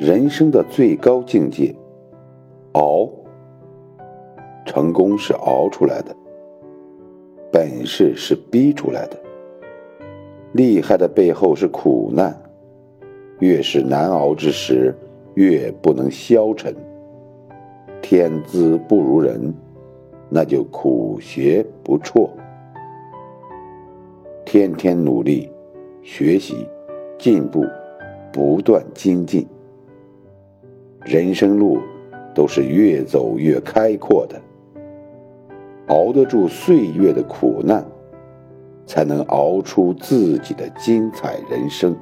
人生的最高境界，熬。成功是熬出来的，本事是逼出来的。厉害的背后是苦难，越是难熬之时，越不能消沉。天资不如人，那就苦学不辍。天天努力学习，进步，不断精进。人生路都是越走越开阔的。熬得住岁月的苦难，才能熬出自己的精彩人生。